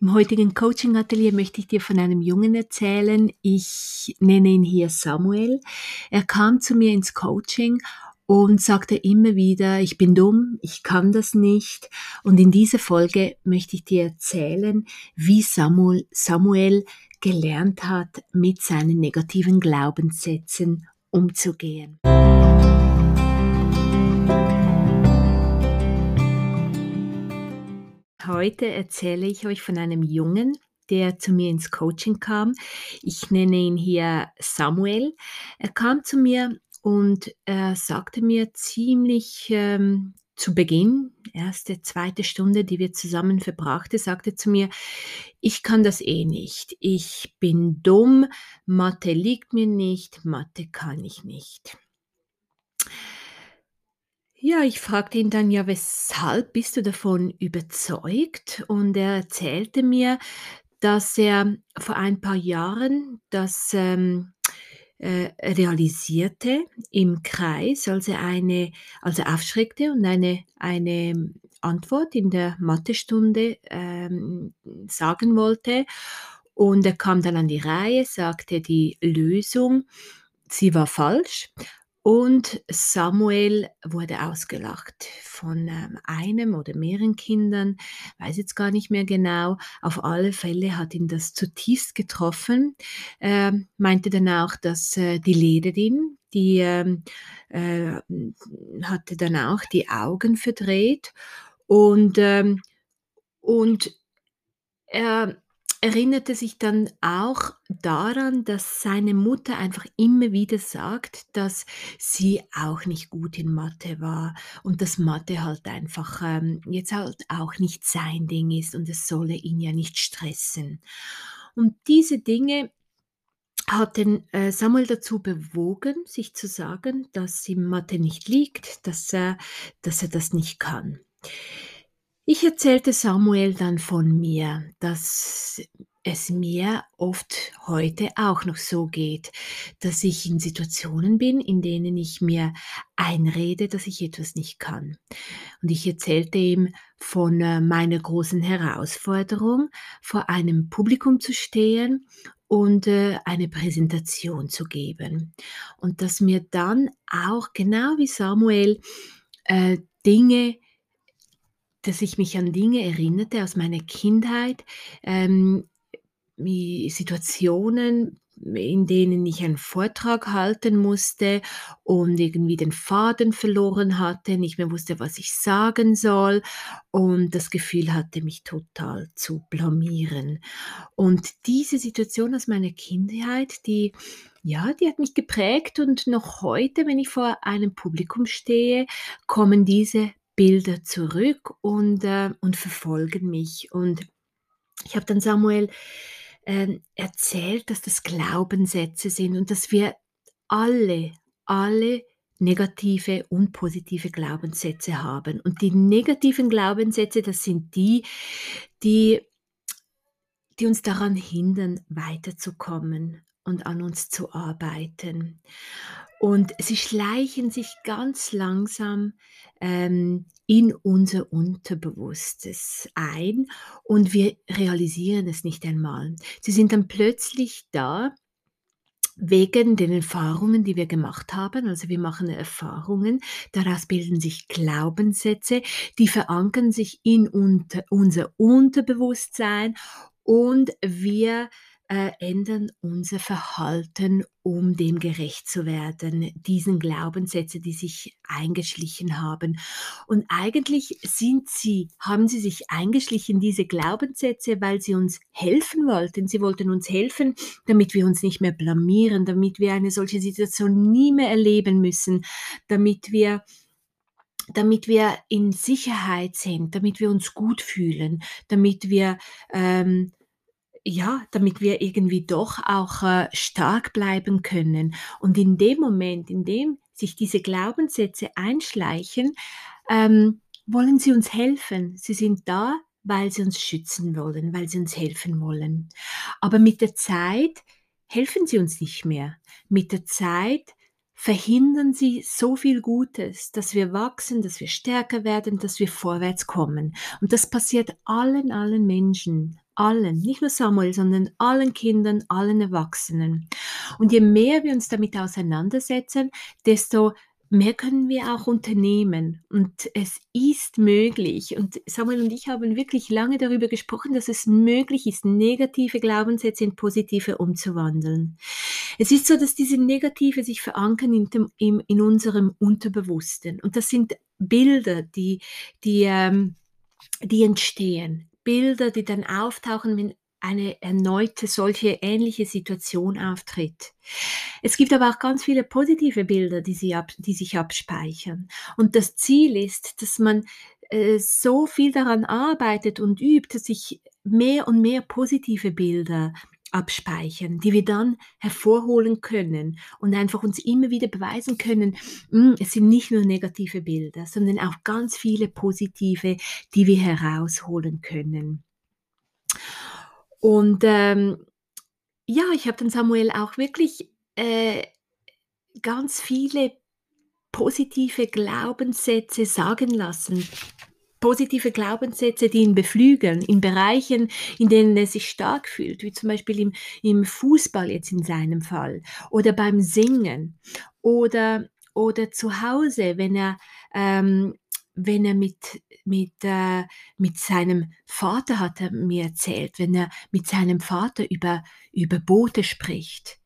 Im heutigen Coaching-Atelier möchte ich dir von einem Jungen erzählen. Ich nenne ihn hier Samuel. Er kam zu mir ins Coaching und sagte immer wieder, ich bin dumm, ich kann das nicht. Und in dieser Folge möchte ich dir erzählen, wie Samuel, Samuel gelernt hat, mit seinen negativen Glaubenssätzen umzugehen. Heute erzähle ich euch von einem Jungen, der zu mir ins Coaching kam. Ich nenne ihn hier Samuel. Er kam zu mir und er sagte mir ziemlich ähm, zu Beginn, erste, zweite Stunde, die wir zusammen verbrachte, sagte zu mir, ich kann das eh nicht. Ich bin dumm, Mathe liegt mir nicht, Mathe kann ich nicht. Ja, ich fragte ihn dann: „Ja, weshalb bist du davon überzeugt?“ Und er erzählte mir, dass er vor ein paar Jahren das, ähm, äh, realisierte im Kreis, als er eine als aufschreckte und eine eine Antwort in der Mathestunde, ähm, sagen wollte. Und er kam dann an die Reihe, sagte die Lösung, sie war falsch und Samuel wurde ausgelacht von, ähm, einem oder mehreren Kindern, weiß jetzt gar nicht mehr genau. Auf alle Fälle hat ihn das zutiefst getroffen. Er meinte dann auch, dass, äh, die Lehrerin, die, ähm, äh, hatte dann auch die Augen verdreht und, ähm und er erinnerte sich dann auch daran, dass seine Mutter einfach immer wieder sagt, dass sie auch nicht gut in Mathe war und dass Mathe halt einfach ähm, jetzt halt auch nicht sein Ding ist und es solle ihn ja nicht stressen. Und diese Dinge hat den äh, Samuel dazu bewogen, sich zu sagen, dass ihm Mathe nicht liegt, dass er, dass er das nicht kann. Ich erzählte Samuel dann von mir, dass es mir oft heute auch noch so geht, dass ich in Situationen bin, in denen ich mir einrede, dass ich etwas nicht kann. Und ich erzählte ihm von äh, meiner großen Herausforderung, vor einem Publikum zu stehen und äh, eine Präsentation zu geben. Und dass mir dann auch, genau wie Samuel, äh, Dinge dass ich mich an Dinge erinnerte aus meiner Kindheit, ähm, Situationen, in denen ich einen Vortrag halten musste und irgendwie den Faden verloren hatte, nicht mehr wusste, was ich sagen soll und das Gefühl hatte, mich total zu blamieren. Und diese Situation aus meiner Kindheit, die ja, die hat mich geprägt und noch heute, wenn ich vor einem Publikum stehe, kommen diese Bilder zurück und, äh, und verfolgen mich. Und ich habe dann Samuel ähm, erzählt, dass das Glaubenssätze sind und dass wir alle, alle negative und positive Glaubenssätze haben. Und die negativen Glaubenssätze, das sind die, die, die uns daran hindern, weiterzukommen und an uns zu arbeiten. Und sie schleichen sich ganz langsam ähm, in unser Unterbewusstes ein und wir realisieren es nicht einmal. Sie sind dann plötzlich da wegen den Erfahrungen, die wir gemacht haben. Also wir machen Erfahrungen, daraus bilden sich Glaubenssätze, die verankern sich in unter, unser Unterbewusstsein und wir äh, ändern unser Verhalten, um dem gerecht zu werden, diesen Glaubenssätze, die sich eingeschlichen haben. Und eigentlich sind sie, haben sie sich eingeschlichen, diese Glaubenssätze, weil sie uns helfen wollten. Sie wollten uns helfen, damit wir uns nicht mehr blamieren, damit wir eine solche Situation nie mehr erleben müssen, damit wir damit wir in Sicherheit sind, damit wir uns gut fühlen, damit wir ähm, ja, damit wir irgendwie doch auch äh, stark bleiben können. Und in dem Moment, in dem sich diese Glaubenssätze einschleichen, ähm, wollen sie uns helfen. Sie sind da, weil sie uns schützen wollen, weil sie uns helfen wollen. Aber mit der Zeit helfen sie uns nicht mehr. Mit der Zeit verhindern sie so viel Gutes, dass wir wachsen, dass wir stärker werden, dass wir vorwärts kommen. Und das passiert allen, allen Menschen allen, nicht nur Samuel, sondern allen Kindern, allen Erwachsenen. Und je mehr wir uns damit auseinandersetzen, desto mehr können wir auch unternehmen. Und es ist möglich. Und Samuel und ich haben wirklich lange darüber gesprochen, dass es möglich ist, negative Glaubenssätze in positive umzuwandeln. Es ist so, dass diese negative sich verankern in, dem, in, in unserem Unterbewussten. Und das sind Bilder, die, die, ähm, die entstehen. Bilder, die dann auftauchen, wenn eine erneute solche ähnliche Situation auftritt. Es gibt aber auch ganz viele positive Bilder, die, sie ab, die sich abspeichern. Und das Ziel ist, dass man äh, so viel daran arbeitet und übt, dass sich mehr und mehr positive Bilder abspeichern, die wir dann hervorholen können und einfach uns immer wieder beweisen können, hm, es sind nicht nur negative Bilder, sondern auch ganz viele positive, die wir herausholen können. Und ähm, ja, ich habe dann Samuel auch wirklich äh, ganz viele positive Glaubenssätze sagen lassen. Positive Glaubenssätze, die ihn beflügeln, in Bereichen, in denen er sich stark fühlt, wie zum Beispiel im, im Fußball jetzt in seinem Fall oder beim Singen oder, oder zu Hause, wenn er ähm, wenn er mit, mit, äh, mit seinem Vater, hat er mir erzählt, wenn er mit seinem Vater über, über Boote spricht,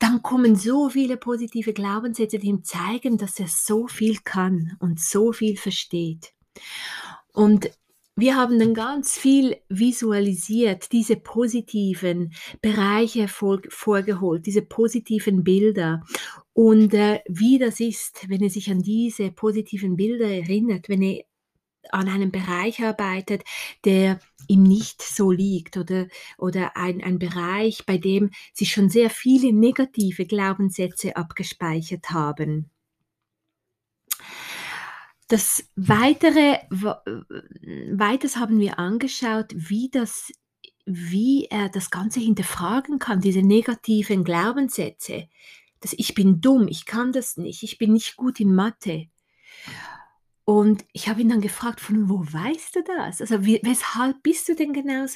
dann kommen so viele positive Glaubenssätze, die ihm zeigen, dass er so viel kann und so viel versteht. Und wir haben dann ganz viel visualisiert, diese positiven Bereiche vor, vorgeholt, diese positiven Bilder. Und äh, wie das ist, wenn er sich an diese positiven Bilder erinnert, wenn er an einem Bereich arbeitet, der ihm nicht so liegt oder, oder ein, ein Bereich, bei dem sich schon sehr viele negative Glaubenssätze abgespeichert haben. Das weitere, weiters haben wir angeschaut, wie das wie er das Ganze hinterfragen kann, diese negativen Glaubenssätze, dass ich bin dumm, ich kann das nicht, ich bin nicht gut in Mathe. Und ich habe ihn dann gefragt, von wo weißt du das? Also weshalb bist du denn genau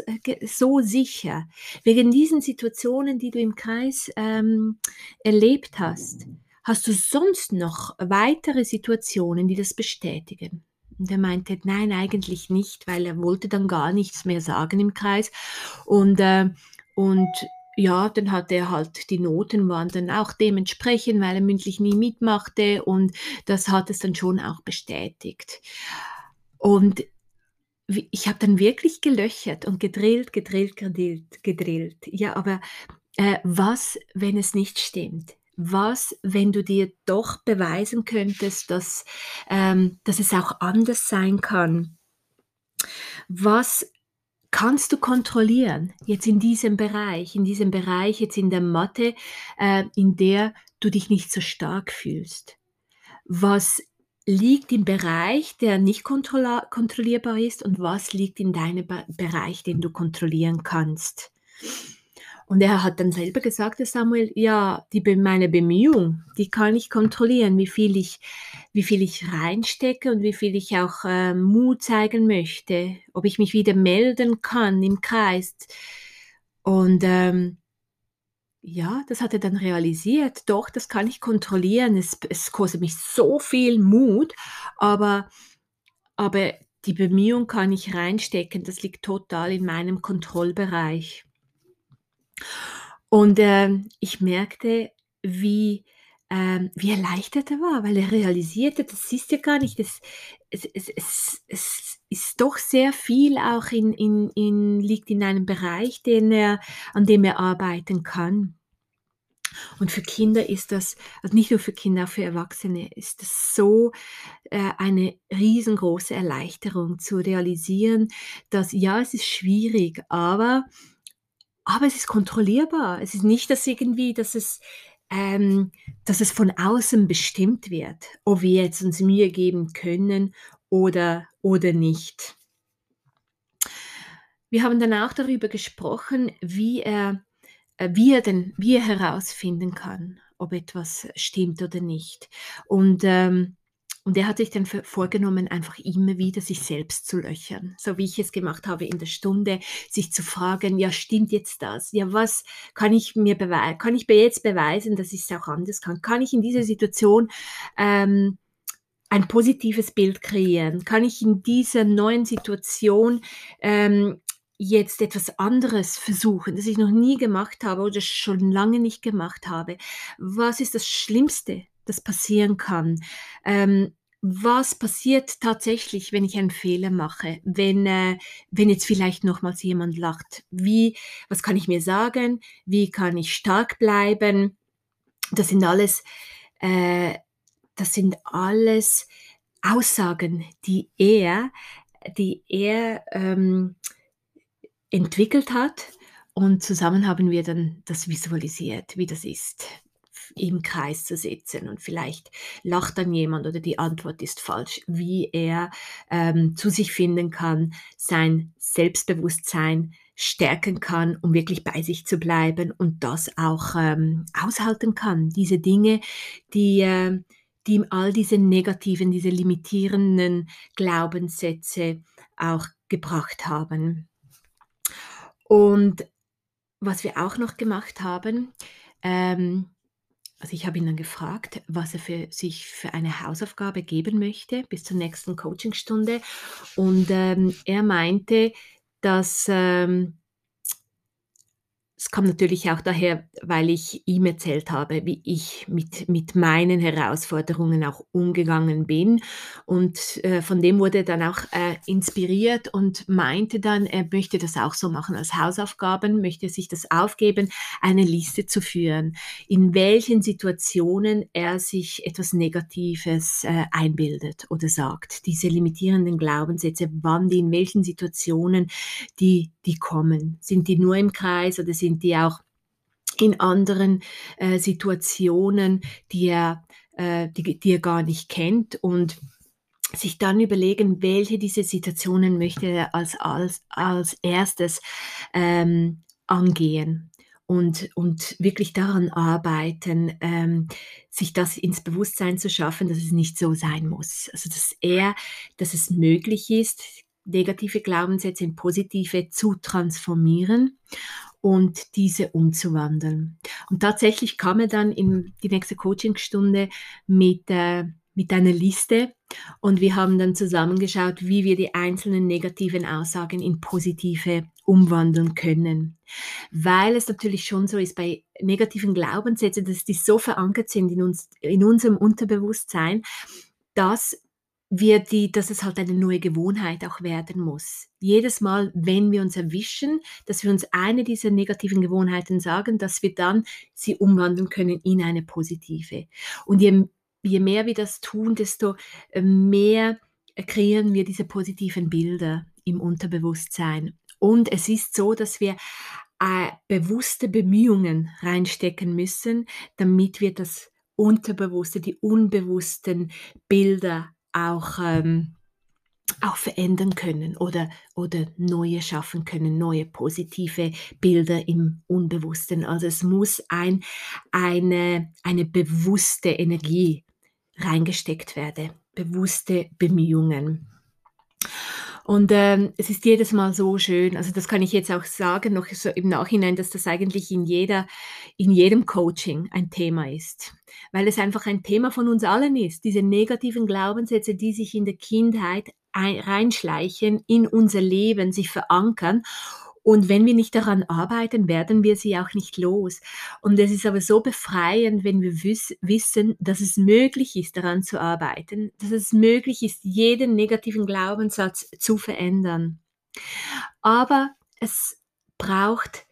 so sicher? Wegen diesen Situationen, die du im Kreis ähm, erlebt hast. Hast du sonst noch weitere Situationen, die das bestätigen? Und er meinte, nein, eigentlich nicht, weil er wollte dann gar nichts mehr sagen im Kreis. Und, äh, und ja, dann hatte er halt, die Noten waren dann auch dementsprechend, weil er mündlich nie mitmachte und das hat es dann schon auch bestätigt. Und ich habe dann wirklich gelöchert und gedrillt, gedrillt, gedrillt, gedrillt. Ja, aber äh, was, wenn es nicht stimmt? Was, wenn du dir doch beweisen könntest, dass, ähm, dass es auch anders sein kann? Was kannst du kontrollieren jetzt in diesem Bereich, in diesem Bereich jetzt in der Mathe, äh, in der du dich nicht so stark fühlst? Was liegt im Bereich, der nicht kontrollierbar ist und was liegt in deinem Bereich, den du kontrollieren kannst? Und er hat dann selber gesagt, Samuel, ja, die, meine Bemühung, die kann ich kontrollieren, wie viel ich, wie viel ich reinstecke und wie viel ich auch äh, Mut zeigen möchte, ob ich mich wieder melden kann im Kreis. Und ähm, ja, das hat er dann realisiert. Doch, das kann ich kontrollieren. Es, es kostet mich so viel Mut, aber, aber die Bemühung kann ich reinstecken. Das liegt total in meinem Kontrollbereich. Und, ähm, ich merkte, wie ähm, wie erleichtert er war, weil er realisierte, das ist ja gar nicht, das, es, es, es, es ist doch sehr viel auch in, in, in, liegt in einem Bereich, den er, an dem er arbeiten kann. Und für Kinder ist das, also nicht nur für Kinder, auch für Erwachsene, ist das so äh, eine riesengroße Erleichterung zu realisieren, dass ja, es ist schwierig, aber aber es ist kontrollierbar. Es ist nicht, dass irgendwie, dass es, ähm, dass es von außen bestimmt wird, ob wir jetzt uns Mühe geben können oder, oder nicht. Wir haben dann auch darüber gesprochen, wie er, äh, wie er denn, wie er herausfinden kann, ob etwas stimmt oder nicht. Und ähm, und er hat sich dann vorgenommen, einfach immer wieder sich selbst zu löchern, so wie ich es gemacht habe in der Stunde, sich zu fragen, ja, stimmt jetzt das? Ja, was kann ich mir beweisen? Kann ich mir jetzt beweisen, dass ich es auch anders kann? Kann ich in dieser Situation ähm, ein positives Bild kreieren? Kann ich in dieser neuen Situation ähm, jetzt etwas anderes versuchen, das ich noch nie gemacht habe oder schon lange nicht gemacht habe? Was ist das Schlimmste, das passieren kann? Ähm, was passiert tatsächlich, wenn ich einen Fehler mache? Wenn, äh, wenn jetzt vielleicht nochmals jemand lacht? Wie, was kann ich mir sagen? Wie kann ich stark bleiben? Das sind alles, äh, das sind alles Aussagen, die er, die er ähm, entwickelt hat. Und zusammen haben wir dann das visualisiert, wie das ist, im Kreis zu sitzen und vielleicht lacht dann jemand oder die Antwort ist falsch, wie er ähm, zu sich finden kann, sein Selbstbewusstsein stärken kann, um wirklich bei sich zu bleiben und das auch ähm, aushalten kann. Diese Dinge, die, äh, die ihm all diese negativen, diese limitierenden Glaubenssätze auch gebracht haben. Und was wir auch noch gemacht haben, ähm, also ich habe ihn dann gefragt, was er für sich für eine Hausaufgabe geben möchte bis zur nächsten Coachingstunde. Und ähm, er meinte, dass ähm, es kam natürlich auch daher, weil ich ihm erzählt habe, wie ich mit, mit meinen Herausforderungen auch umgegangen bin. Und äh, von dem wurde er dann auch äh, inspiriert und meinte dann, er möchte das auch so machen als Hausaufgaben, möchte sich das aufgeben, eine Liste zu führen, in welchen Situationen er sich etwas Negatives äh, einbildet oder sagt. Diese limitierenden Glaubenssätze, wann die in welchen Situationen die, die kommen. Sind die nur im Kreis oder sind die auch in anderen äh, Situationen, die er, äh, die, die er gar nicht kennt und sich dann überlegen, welche dieser Situationen möchte er als, als, als erstes ähm, angehen und, und wirklich daran arbeiten, ähm, sich das ins Bewusstsein zu schaffen, dass es nicht so sein muss. Also dass er, dass es möglich ist, negative Glaubenssätze in positive zu transformieren und diese umzuwandeln. Und tatsächlich kam er dann in die nächste Coachingstunde mit, äh, mit einer Liste und wir haben dann zusammengeschaut, wie wir die einzelnen negativen Aussagen in positive umwandeln können. Weil es natürlich schon so ist bei negativen Glaubenssätzen, dass die so verankert sind in, uns, in unserem Unterbewusstsein, dass wir die, dass es halt eine neue Gewohnheit auch werden muss. Jedes Mal, wenn wir uns erwischen, dass wir uns eine dieser negativen Gewohnheiten sagen, dass wir dann sie umwandeln können in eine positive. Und je, je mehr wir das tun, desto äh, mehr kreieren wir diese positiven Bilder im Unterbewusstsein. Und es ist so, dass wir äh, bewusste Bemühungen reinstecken müssen, damit wir das Unterbewusste, die unbewussten Bilder auch, ähm, auch verändern können oder, oder neue schaffen können, neue positive Bilder im Unbewussten. Also es muss ein, eine, eine bewusste Energie reingesteckt werden, bewusste Bemühungen. Und ähm, es ist jedes Mal so schön, also das kann ich jetzt auch sagen, noch so im Nachhinein, dass das eigentlich in, jeder, in jedem Coaching ein Thema ist, weil es einfach ein Thema von uns allen ist, diese negativen Glaubenssätze, die sich in der Kindheit ein, reinschleichen, in unser Leben, sich verankern und wenn wir nicht daran arbeiten, werden wir sie auch nicht los. Und es ist aber so befreiend, wenn wir wiss wissen, dass es möglich ist, daran zu arbeiten, dass es möglich ist, jeden negativen Glaubenssatz zu verändern. Aber es braucht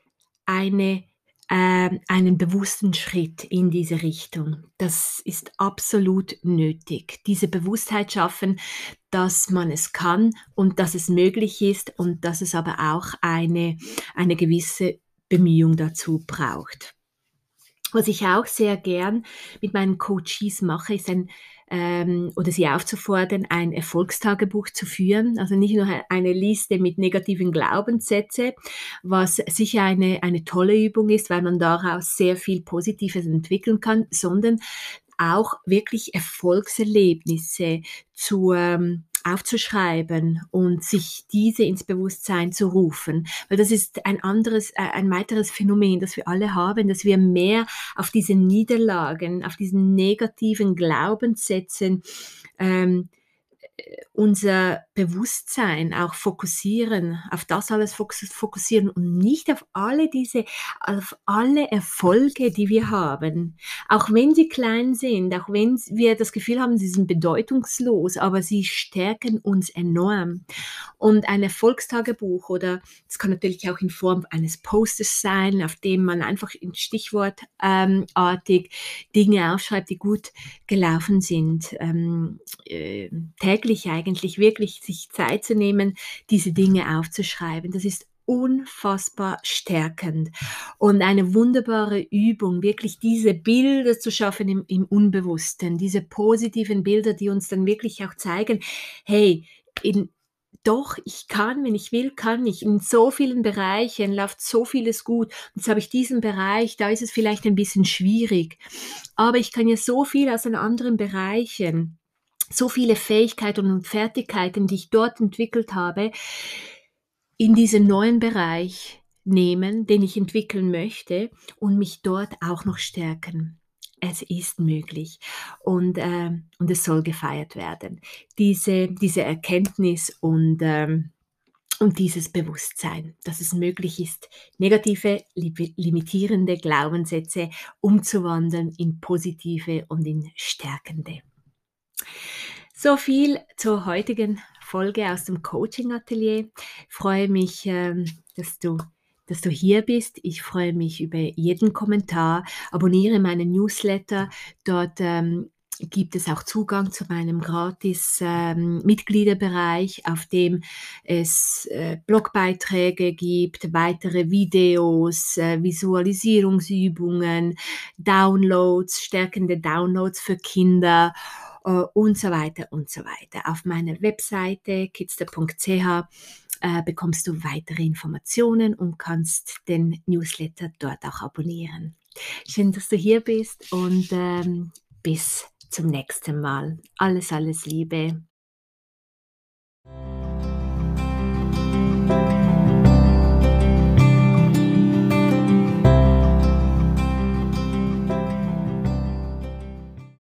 eine äh, einen bewussten Schritt in diese Richtung. Das ist absolut nötig. Diese Bewusstheit schaffen, dass man es kann und dass es möglich ist und dass es aber auch eine, eine gewisse Bemühung dazu braucht. Was ich auch sehr gern mit meinen Coaches mache, ist ein ähm, oder sie aufzufordern, ein Erfolgstagebuch zu führen. Also nicht nur eine Liste mit negativen Glaubenssätzen, was sicher eine, eine tolle Übung ist, weil man daraus sehr viel Positives entwickeln kann, sondern auch wirklich Erfolgserlebnisse zu ähm, aufzuschreiben und sich diese ins Bewusstsein zu rufen. Weil das ist ein anderes, äh, ein weiteres Phänomen, das wir alle haben, dass wir mehr auf diese Niederlagen, auf diesen negativen Glaubenssätzen ähm, unser Bewusstsein auch fokussieren, auf das alles fokussieren und nicht auf alle diese, auf alle Erfolge, die wir haben. Auch wenn sie klein sind, auch wenn wir das Gefühl haben, sie sind bedeutungslos, aber sie stärken uns enorm. Und ein Erfolgstagebuch oder es kann natürlich auch in Form eines Posters sein, auf dem man einfach in Stichwortartig ähm, Dinge aufschreibt, die gut gelaufen sind. Ähm, äh, täglich eigentlich wirklich sich Zeit zu nehmen, diese Dinge aufzuschreiben. Das ist unfassbar stärkend und eine wunderbare Übung, wirklich diese Bilder zu schaffen im, im Unbewussten, diese positiven Bilder, die uns dann wirklich auch zeigen, hey, in, doch, ich kann, wenn ich will, kann ich. In so vielen Bereichen läuft so vieles gut. Jetzt habe ich diesen Bereich, da ist es vielleicht ein bisschen schwierig. Aber ich kann ja so viel aus den anderen Bereichen so viele Fähigkeiten und Fertigkeiten, die ich dort entwickelt habe, in diesen neuen Bereich nehmen, den ich entwickeln möchte und mich dort auch noch stärken. Es ist möglich und, äh, und es soll gefeiert werden. Diese, diese Erkenntnis und, äh, und dieses Bewusstsein, dass es möglich ist, negative, limitierende Glaubenssätze umzuwandeln in positive und in stärkende. So viel zur heutigen Folge aus dem Coaching Atelier. Ich freue mich, ähm, dass du dass du hier bist. Ich freue mich über jeden Kommentar. Abonniere meinen Newsletter. Dort ähm, gibt es auch Zugang zu meinem gratis ähm, Mitgliederbereich, auf dem es äh, Blogbeiträge gibt, weitere Videos, äh, Visualisierungsübungen, Downloads, stärkende Downloads für Kinder äh, und so weiter und so weiter. Auf meiner Webseite kitzter.ch äh, bekommst du weitere Informationen und kannst den Newsletter dort auch abonnieren. Schön, dass du hier bist und ähm, bis zum nächsten Mal. Alles, alles Liebe.